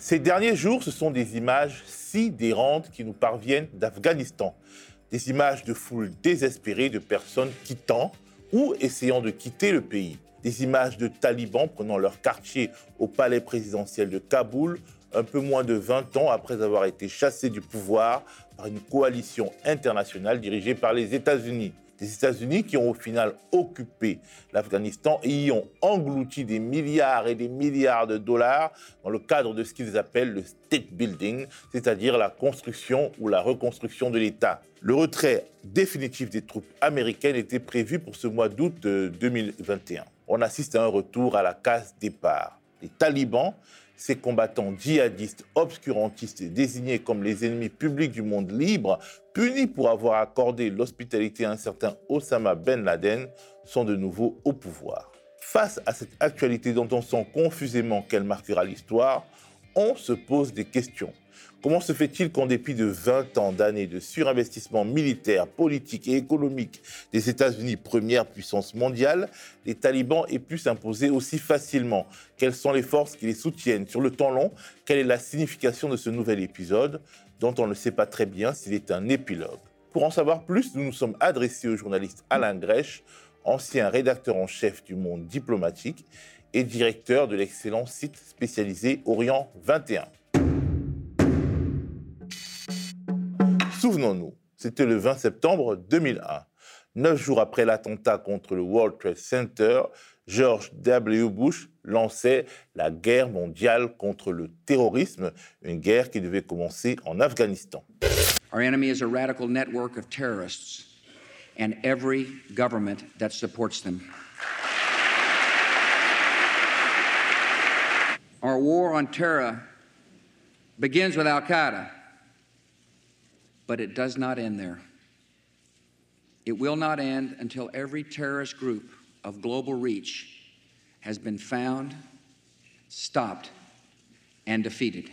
Ces derniers jours, ce sont des images sidérantes qui nous parviennent d'Afghanistan. Des images de foules désespérées de personnes quittant ou essayant de quitter le pays. Des images de talibans prenant leur quartier au palais présidentiel de Kaboul, un peu moins de 20 ans après avoir été chassés du pouvoir par une coalition internationale dirigée par les États-Unis des États-Unis qui ont au final occupé l'Afghanistan et y ont englouti des milliards et des milliards de dollars dans le cadre de ce qu'ils appellent le state building, c'est-à-dire la construction ou la reconstruction de l'État. Le retrait définitif des troupes américaines était prévu pour ce mois d'août 2021. On assiste à un retour à la case départ. Les talibans ces combattants djihadistes obscurantistes désignés comme les ennemis publics du monde libre, punis pour avoir accordé l'hospitalité à un certain Osama Ben Laden, sont de nouveau au pouvoir. Face à cette actualité dont on sent confusément qu'elle marquera l'histoire, on se pose des questions. Comment se fait-il qu'en dépit de 20 ans d'années de surinvestissement militaire, politique et économique des États-Unis, première puissance mondiale, les talibans aient pu s'imposer aussi facilement? Quelles sont les forces qui les soutiennent Sur le temps long, quelle est la signification de ce nouvel épisode? Dont on ne sait pas très bien s'il est un épilogue. Pour en savoir plus, nous nous sommes adressés au journaliste Alain Grèche, ancien rédacteur en chef du Monde diplomatique et directeur de l'excellent site spécialisé Orient 21. C'était le 20 septembre 2001. Neuf jours après l'attentat contre le World Trade Center, George W. Bush lançait la guerre mondiale contre le terrorisme, une guerre qui devait commencer en Afghanistan. Our enemy is a radical network of terrorists and every government that supports them. Our war on terror begins with Al Qaeda. But it does not end there. It will not end until every terrorist group of global reach has been found, stopped, and defeated.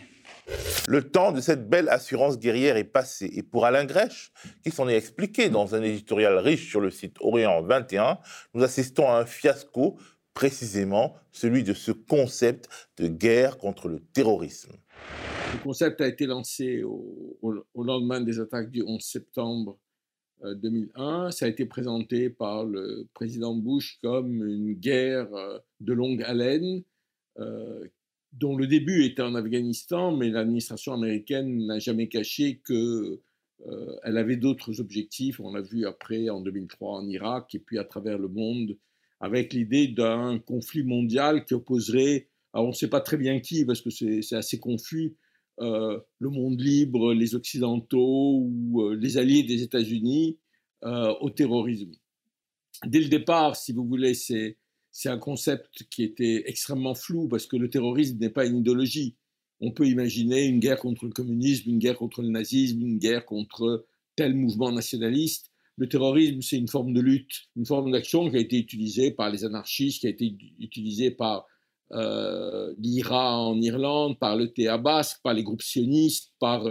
Le temps de cette belle assurance guerrière est passé. Et pour Alain Grèche, qui s'en est expliqué dans un éditorial riche sur le site Orient 21, nous assistons à un fiasco, précisément celui de ce concept de guerre contre le terrorisme. Le concept a été lancé au, lendemain des attaques du 11 septembre 2001. Euh, Ça a été présenté par le président Bush comme une guerre euh, de longue haleine, euh, dont le début était en Afghanistan, mais l'administration américaine n'a jamais caché qu'elle elle avait d'autres objectifs. On l'a vu après en 2003 en Irak et puis à travers le monde, avec l'idée d'un conflit mondial qui opposerait, alors on ne sait pas très bien qui parce que c'est assez confus, euh, le monde libre, les Occidentaux ou euh, les alliés des États-Unis euh, au terrorisme. Dès le départ, si vous voulez, c'est, un concept qui était extrêmement flou parce que le terrorisme n'est pas une idéologie. On peut imaginer une guerre contre le communisme, une guerre contre le nazisme, une guerre contre tel mouvement nationaliste. Le terrorisme, c'est une forme de lutte, une forme d'action qui a été utilisée par les anarchistes, qui a été utilisée par euh, l'IRA en Irlande, par le Théa basque, par les groupes sionistes, par...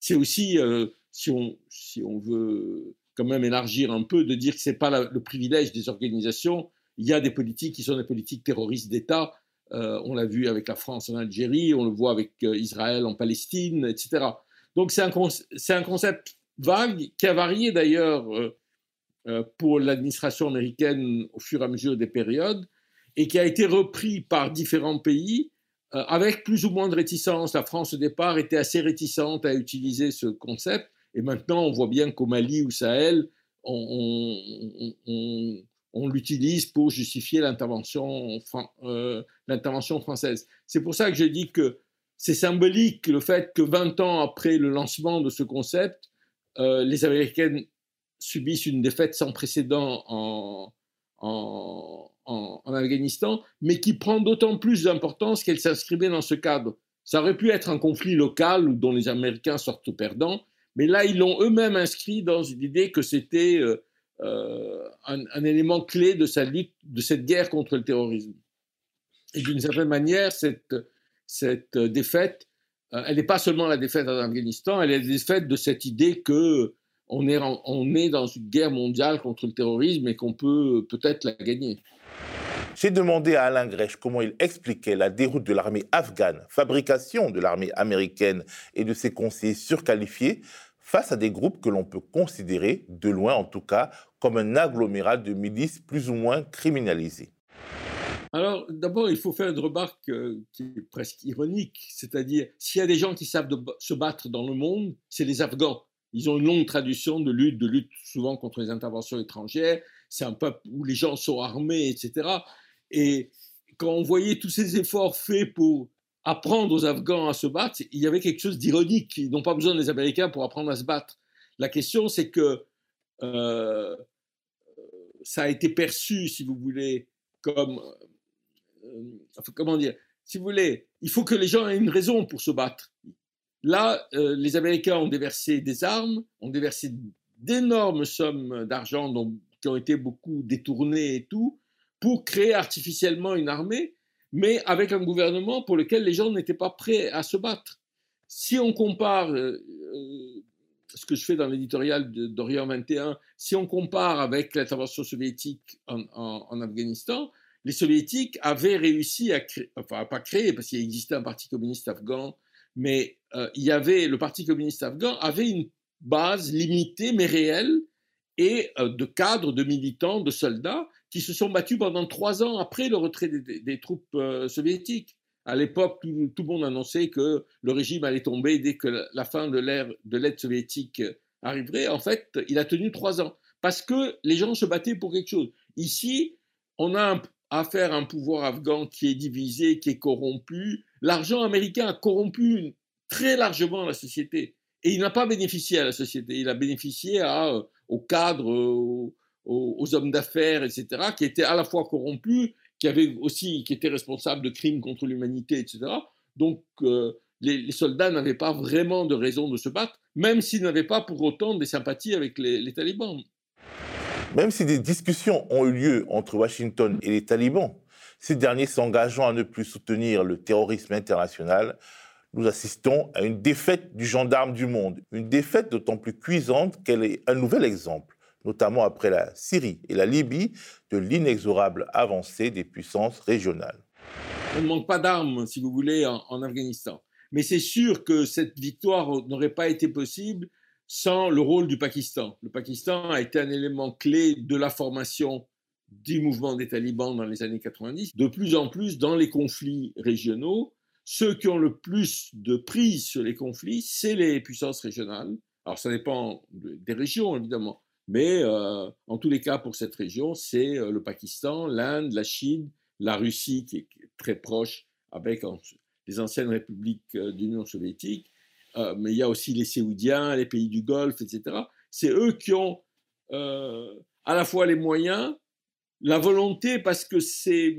C'est aussi, euh, si, on, veut quand même élargir un peu, de dire que ce n'est pas le privilège des organisations. Il y a des politiques qui sont des politiques terroristes d'État. Euh, on l'a vu avec la France en Algérie, on le voit avec Israël en Palestine, etc. Donc c'est un, concept vague qui a varié d'ailleurs pour l'administration américaine au fur et à mesure des périodes et qui a été repris par différents pays euh, avec plus ou moins de réticence. La France au départ était assez réticente à utiliser ce concept et maintenant on voit bien qu'au Mali ou Sahel, on, l'utilise pour justifier l'intervention euh, française. C'est pour ça que je dis que c'est symbolique le fait que 20 ans après le lancement de ce concept, euh, les Américaines subissent une défaite sans précédent en, en, Afghanistan, mais qui prend d'autant plus d'importance qu'elle s'inscrivait dans ce cadre. Ça aurait pu être un conflit local dont les Américains sortent perdants, mais là, ils l'ont eux-mêmes inscrit dans une idée que c'était euh, euh, un, élément clé de, cette guerre contre le terrorisme. Et d'une certaine manière, cette, cette défaite, euh, elle n'est pas seulement la défaite en Afghanistan, elle est la défaite de cette idée que on est, on est dans une guerre mondiale contre le terrorisme et qu'on peut peut-être la gagner. J'ai demandé à Alain Grèche comment il expliquait la déroute de l'armée afghane, fabrication de l'armée américaine et de ses conseillers surqualifiés face à des groupes que l'on peut considérer, de loin en tout cas, comme un agglomérat de milices plus ou moins criminalisées. Alors, d'abord, il faut faire une remarque euh, qui est presque ironique, c'est-à-dire, s'il y a des gens qui savent se battre dans le monde, c'est les Afghans. Ils ont une longue tradition de lutte, de lutte souvent contre les interventions étrangères. C'est un peuple où les gens sont armés, etc. Et quand on voyait tous ces efforts faits pour apprendre aux Afghans à se battre, il y avait quelque chose d'ironique. Ils n'ont pas besoin des Américains pour apprendre à se battre. La question, c'est que euh, ça a été perçu, si vous voulez, comme euh, comment dire, si vous voulez, il faut que les gens aient une raison pour se battre. Là, euh, les Américains ont déversé des armes, ont déversé d'énormes sommes d'argent qui ont été beaucoup détournées et tout, pour créer artificiellement une armée, mais avec un gouvernement pour lequel les gens n'étaient pas prêts à se battre. Si on compare, euh, ce que je fais dans l'éditorial d'Orient 21, si on compare avec l'intervention soviétique en Afghanistan, les soviétiques avaient réussi à créer, enfin pas créer, parce qu'il existait un parti communiste afghan, mais euh, il y avait, le parti communiste afghan avait une base limitée mais réelle et euh, de cadres, de militants, de soldats qui se sont battus pendant trois ans après le retrait des, troupes euh, soviétiques. À l'époque, tout, le monde annonçait que le régime allait tomber dès que la fin de l'ère de l'aide soviétique arriverait. En fait, il a tenu trois ans parce que les gens se battaient pour quelque chose. Ici, on a un, à un pouvoir afghan qui est divisé, qui est corrompu. L'argent américain a corrompu très largement la société. Et il n'a pas bénéficié à la société, il a bénéficié euh, aux cadres, aux, hommes d'affaires, etc., qui étaient à la fois corrompus, qui, avaient aussi, qui étaient responsables de crimes contre l'humanité, etc. Donc euh, les, soldats n'avaient pas vraiment de raison de se battre, même s'ils n'avaient pas pour autant des sympathies avec les talibans. Même si des discussions ont eu lieu entre Washington et les talibans, ces derniers s'engageant à ne plus soutenir le terrorisme international, nous assistons à une défaite du gendarme du monde, une défaite d'autant plus cuisante qu'elle est un nouvel exemple, notamment après la Syrie et la Libye, de l'inexorable avancée des puissances régionales. On ne manque pas d'armes, si vous voulez, en, en Afghanistan. Mais c'est sûr que cette victoire n'aurait pas été possible sans le rôle du Pakistan. Le Pakistan a été un élément clé de la formation du mouvement des talibans dans les années 90. De plus en plus, dans les conflits régionaux, ceux qui ont le plus de prise sur les conflits, c'est les puissances régionales. Alors ça dépend des régions, évidemment. Mais euh, en tous les cas, pour cette région, c'est euh, le Pakistan, l'Inde, la Chine, la Russie, qui est très proche avec les anciennes républiques euh, d'Union soviétique, mais il y a aussi les Séoudiens, les pays du Golfe, etc. C'est eux qui ont à la fois les moyens, la volonté, parce que c'est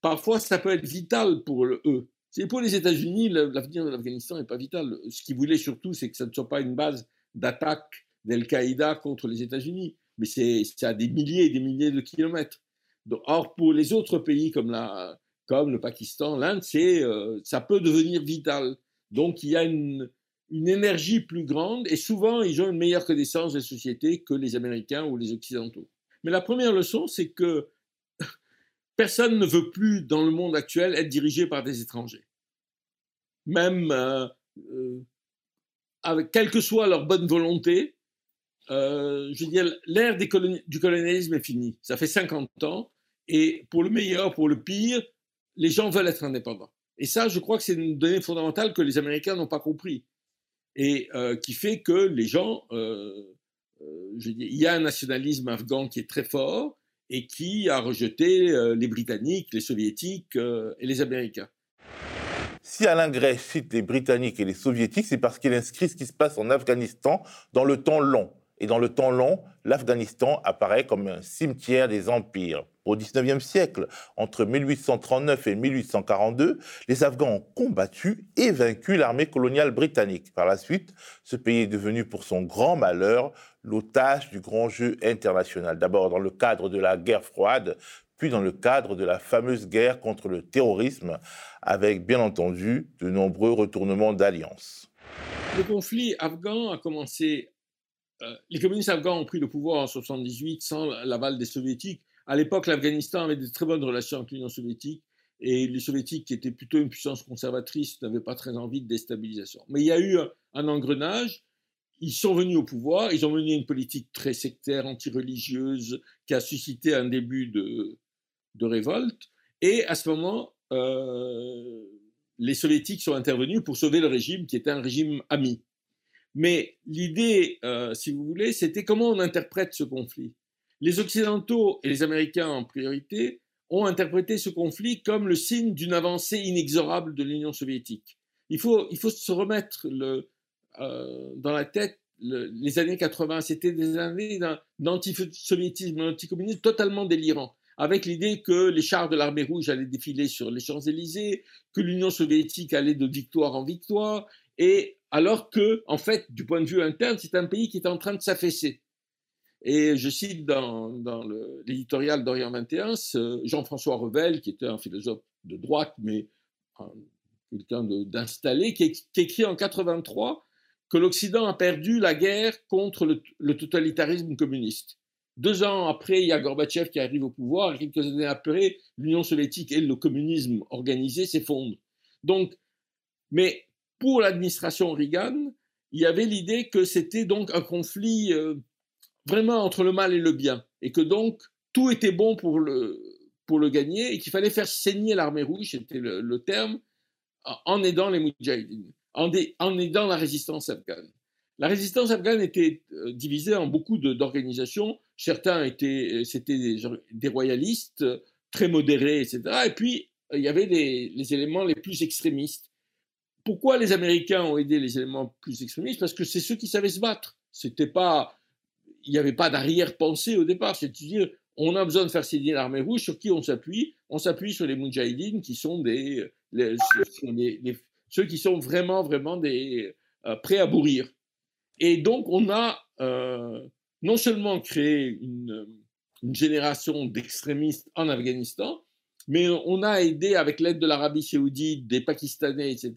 parfois ça peut être vital pour eux. C'est pour les États-Unis, l'avenir de l'Afghanistan n'est pas vital. Ce qu'ils voulaient surtout, c'est que ça ne soit pas une base d'attaque d'Al-Qaïda contre les États-Unis, mais c'est à des milliers et des milliers de kilomètres. or, pour les autres pays comme, le Pakistan, l'Inde, euh, ça peut devenir vital. Donc, il y a une, une énergie plus grande et souvent ils ont une meilleure connaissance des sociétés que les Américains ou les Occidentaux. Mais la première leçon, c'est que personne ne veut plus dans le monde actuel être dirigé par des étrangers. Même euh, euh, quelle que soit leur bonne volonté, euh, je veux l'ère du colonialisme est finie. Ça fait 50 ans et pour le meilleur, pour le pire, les gens veulent être indépendants. Et ça, je crois que c'est une donnée fondamentale que les Américains n'ont pas compris et euh, qui fait que les gens, je dis, il y a un nationalisme afghan qui est très fort et qui a rejeté les Britanniques, les Soviétiques et les Américains. Si Alain Gray cite les Britanniques et les Soviétiques, c'est parce qu'il inscrit ce qui se passe en Afghanistan dans le temps long. Et dans le temps long, l'Afghanistan apparaît comme un cimetière des empires. Au XIXe siècle, entre 1839 et 1842, les Afghans ont combattu et vaincu l'armée coloniale britannique. Par la suite, ce pays est devenu pour son grand malheur l'otage du grand jeu international. D'abord dans le cadre de la guerre froide, puis dans le cadre de la fameuse guerre contre le terrorisme, avec bien entendu de nombreux retournements d'alliances. Le conflit afghan a commencé. Euh, les communistes afghans ont pris le pouvoir en 78 sans l'aval des soviétiques À l'époque, l'Afghanistan avait de très bonnes relations avec l'Union soviétique et les soviétiques, qui étaient plutôt une puissance conservatrice, n'avaient pas très envie de déstabilisation. Mais il y a eu un, engrenage. Ils sont venus au pouvoir, ils ont mené une politique très sectaire, anti-religieuse, qui a suscité un début de, révolte. Et à ce moment, euh, les soviétiques sont intervenus pour sauver le régime, qui était un régime ami. Mais l'idée, euh, si vous voulez, c'était comment on interprète ce conflit. Les Occidentaux et les Américains en priorité ont interprété ce conflit comme le signe d'une avancée inexorable de l'Union soviétique. Il faut, il faut se remettre le, euh, dans la tête les années 80. C'était des années d'antisoviétisme, d'anticommunisme totalement délirant, avec l'idée que les chars de l'armée rouge allaient défiler sur les Champs-Élysées, que l'Union soviétique allait de victoire en victoire, et alors que, en fait, du point de vue interne, c'est un pays qui est en train de s'affaisser. Et je cite dans, l'éditorial d'Orient 21 Jean-François Revel, qui était un philosophe de droite, mais quelqu'un d'installé, qui, écrit en 83 que l'Occident a perdu la guerre contre le, totalitarisme communiste. Deux ans après, il y a Gorbatchev qui arrive au pouvoir, et quelques années après, l'Union soviétique et le communisme organisé s'effondrent. Donc, mais pour l'administration Reagan, il y avait l'idée que c'était donc un conflit euh, vraiment entre le mal et le bien, et que donc tout était bon pour le, pour le gagner, et qu'il fallait faire saigner l'armée rouge, c'était le, terme, en aidant les Moudjahidines, en, aidant la résistance afghane. La résistance afghane était euh, divisée en beaucoup d'organisations. Certains étaient, euh, c'était des, royalistes très modérés, etc. Et puis, il y avait les, éléments les plus extrémistes. Pourquoi les Américains ont aidé les éléments plus extrémistes? Parce que c'est ceux qui savaient se battre. C'était pas il n'y avait pas d'arrière-pensée au départ. C'est-à-dire, on a besoin de faire signer l'armée rouge. Sur qui on s'appuie On s'appuie sur les Moudjahidines, qui sont des, ceux qui sont vraiment, vraiment des, euh, prêts à bourrir. Et donc, on a euh, non seulement créé une, génération d'extrémistes en Afghanistan, mais on a aidé, avec l'aide de l'Arabie saoudite, des Pakistanais, etc.,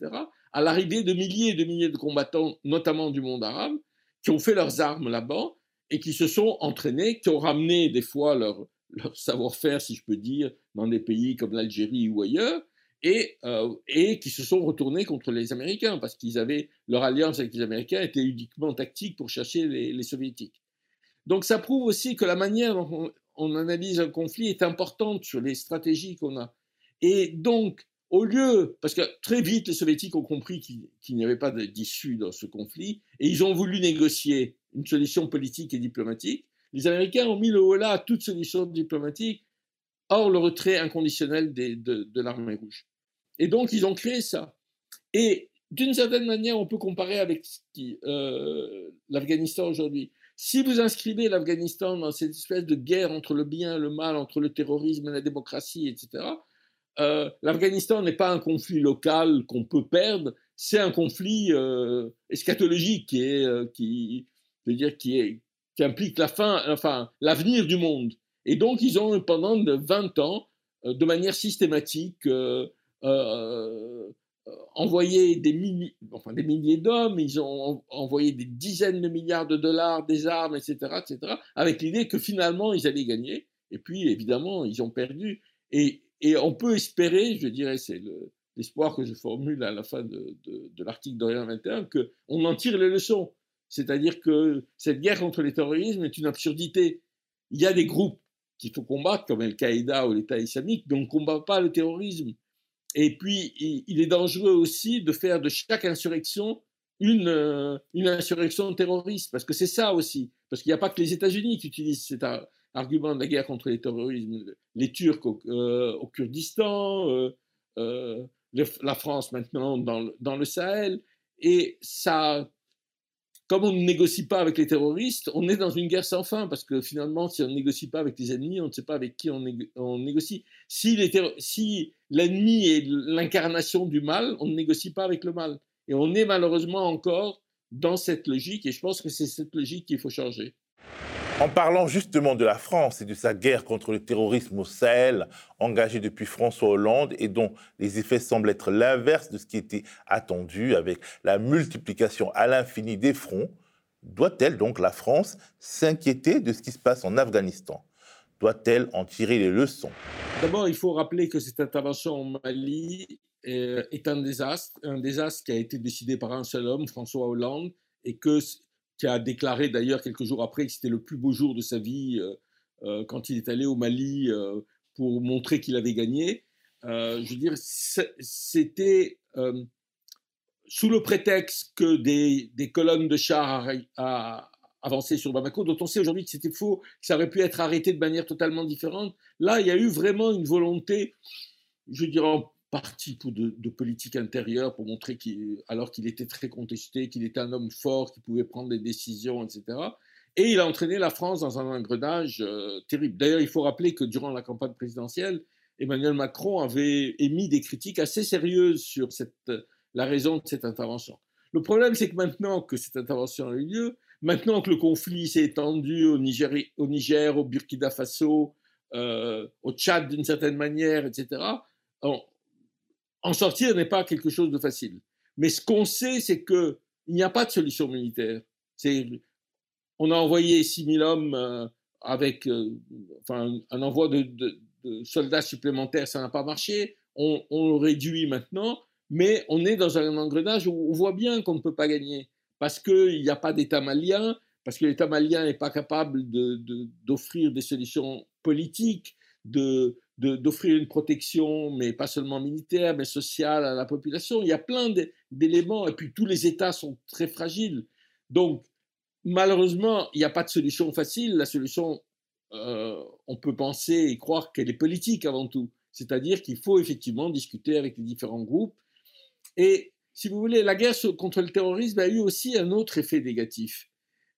à l'arrivée de milliers et de milliers de combattants, notamment du monde arabe, qui ont fait leurs armes là-bas et qui se sont entraînés, qui ont ramené des fois leur savoir-faire, si je peux dire, dans des pays comme l'Algérie ou ailleurs, et, euh, et qui se sont retournés contre les Américains, parce qu'ils avaient leur alliance avec les Américains était uniquement tactique pour chercher les, Soviétiques. Donc ça prouve aussi que la manière dont on, analyse un conflit est importante sur les stratégies qu'on a. Et donc, au lieu, parce que très vite les Soviétiques ont compris qu'il n'y avait pas d'issue dans ce conflit, et ils ont voulu négocier une solution politique et diplomatique. Les Américains ont mis le holà à toute solution diplomatique, hors le retrait inconditionnel de, l'armée rouge. Et donc, ils ont créé ça. Et d'une certaine manière, on peut comparer avec euh, l'Afghanistan aujourd'hui. Si vous inscrivez l'Afghanistan dans cette espèce de guerre entre le bien et le mal, entre le terrorisme et la démocratie, etc., euh, l'Afghanistan n'est pas un conflit local qu'on peut perdre, c'est un conflit euh, eschatologique qui, est, veux dire, qui, implique la fin, enfin, l'avenir du monde. Et donc, ils ont, pendant 20 ans, euh, de manière systématique, euh, euh, envoyé des milliers, d'hommes, ils ont envoyé des dizaines de milliards de dollars, des armes, etc., etc., avec l'idée que finalement, ils allaient gagner. Et puis, évidemment, ils ont perdu. Et, et on peut espérer, je dirais, c'est l'espoir que je formule à la fin de, de, de l'article d'Orient 21, qu'on en tire les leçons. C'est-à-dire que cette guerre contre le terrorisme est une absurdité. Il y a des groupes qu'il faut combattre, comme Al-Qaïda ou l'État islamique, mais on ne combat pas le terrorisme. Et puis, il est dangereux aussi de faire de chaque insurrection une, euh, une insurrection terroriste, parce que c'est ça aussi. Parce qu'il n'y a pas que les États-Unis qui utilisent cet argument de la guerre contre le terrorisme. Les Turcs au, euh, Kurdistan, euh, la France maintenant dans dans le Sahel. Et ça, comme on ne négocie pas avec les terroristes, on est dans une guerre sans fin, parce que finalement, si on ne négocie pas avec les ennemis, on ne sait pas avec qui on, négocie. Si l'ennemi est l'incarnation du mal, on ne négocie pas avec le mal. Et on est malheureusement encore dans cette logique, et je pense que c'est cette logique qu'il faut changer. En parlant justement de la France et de sa guerre contre le terrorisme au Sahel, engagée depuis François Hollande et dont les effets semblent être l'inverse de ce qui était attendu avec la multiplication à l'infini des fronts, doit-elle donc la France s'inquiéter de ce qui se passe en Afghanistan? Doit-elle en tirer les leçons? D'abord, il faut rappeler que cette intervention au Mali est un désastre, un désastre qui a été décidé par un seul homme, François Hollande, et que, qui a déclaré d'ailleurs quelques jours après que c'était le plus beau jour de sa vie euh, euh, quand il est allé au Mali euh, pour montrer qu'il avait gagné. je veux dire, c'était sous le prétexte que des, des colonnes de chars avancé sur Bamako, dont on sait aujourd'hui que c'était faux, que ça aurait pu être arrêté de manière totalement différente. Là, il y a eu vraiment une volonté, je dirais en partie pour de, politique intérieure, pour montrer qu'il, alors qu'il était très contesté, qu'il était un homme fort, qui pouvait prendre des décisions, etc. Et il a entraîné la France dans un engrenage euh, terrible. D'ailleurs, il faut rappeler que durant la campagne présidentielle, Emmanuel Macron avait émis des critiques assez sérieuses sur cette, la raison de cette intervention. Le problème, c'est que maintenant que cette intervention a eu lieu, Maintenant que le conflit s'est étendu au Niger, au, Niger, au Burkina Faso, euh, au Tchad d'une certaine manière, etc., en, sortir n'est pas quelque chose de facile. Mais ce qu'on sait, c'est qu'il n'y a pas de solution militaire. On a envoyé 6000 hommes euh, avec euh, un envoi de, soldats supplémentaires, ça n'a pas marché. On, réduit maintenant, mais on est dans un engrenage où on voit bien qu'on ne peut pas gagner parce qu'il n'y a pas d'État malien, parce que l'État malien n'est pas capable d'offrir de, des solutions politiques, d'offrir une protection, mais pas seulement militaire, mais sociale à la population. Il y a plein d'éléments, et puis tous les États sont très fragiles. Donc, malheureusement, il n'y a pas de solution facile. La solution, euh, on peut penser et croire qu'elle est politique avant tout. C'est-à-dire qu'il faut effectivement discuter avec les différents groupes. Et si vous voulez, la guerre contre le terrorisme a eu aussi un autre effet négatif.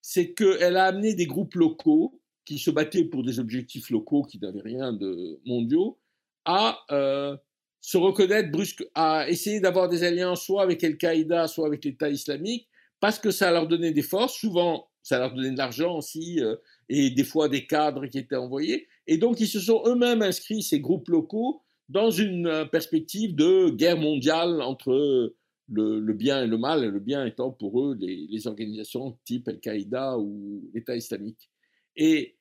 C'est qu'elle a amené des groupes locaux qui se battaient pour des objectifs locaux qui n'avaient rien de mondiaux à euh, se reconnaître brusque, à essayer d'avoir des alliances soit avec Al-Qaïda, soit avec l'État islamique, parce que ça leur donnait des forces, souvent ça leur donnait de l'argent aussi, euh, et des fois des cadres qui étaient envoyés. Et donc ils se sont eux-mêmes inscrits, ces groupes locaux, dans une euh, perspective de guerre mondiale entre le, bien et le mal, et le bien étant pour eux les, organisations type Al-Qaïda ou l'État islamique. Et,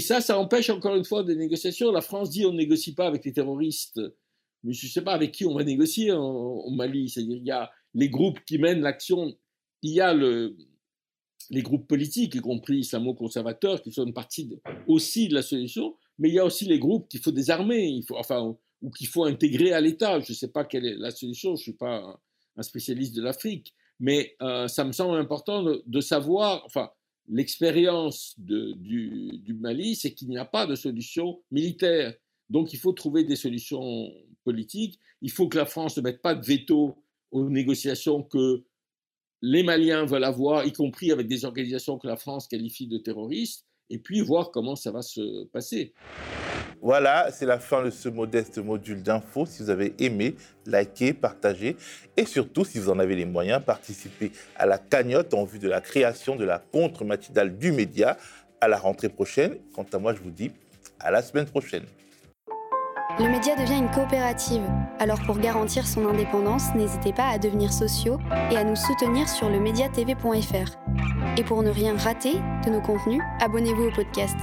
ça, ça empêche encore une fois des négociations. La France dit on ne négocie pas avec les terroristes, mais je ne sais pas avec qui on va négocier au Mali. C'est-à-dire il y a les groupes qui mènent l'action, il y a le, les groupes politiques, y compris islamo-conservateurs, qui sont une partie aussi de la solution, mais il y a aussi les groupes qu'il faut désarmer, enfin, ou qu'il faut intégrer à l'État. Je ne sais pas quelle est la solution, je ne suis pas un spécialiste de l'Afrique, mais euh, ça me semble important de, savoir, enfin, l'expérience du, Mali, c'est qu'il n'y a pas de solution militaire. Donc il faut trouver des solutions politiques. Il faut que la France ne mette pas de veto aux négociations que les Maliens veulent avoir, y compris avec des organisations que la France qualifie de terroristes, et puis voir comment ça va se passer. Voilà, c'est la fin de ce modeste module d'info. Si vous avez aimé, likez, partagez et surtout, si vous en avez les moyens, participez à la cagnotte en vue de la création de la contre-matinale du média à la rentrée prochaine. Quant à moi, je vous dis à la semaine prochaine. Le média devient une coopérative. Alors pour garantir son indépendance, n'hésitez pas à devenir sociaux et à nous soutenir sur le mediatv.fr. Et pour ne rien rater de nos contenus, abonnez-vous au podcast.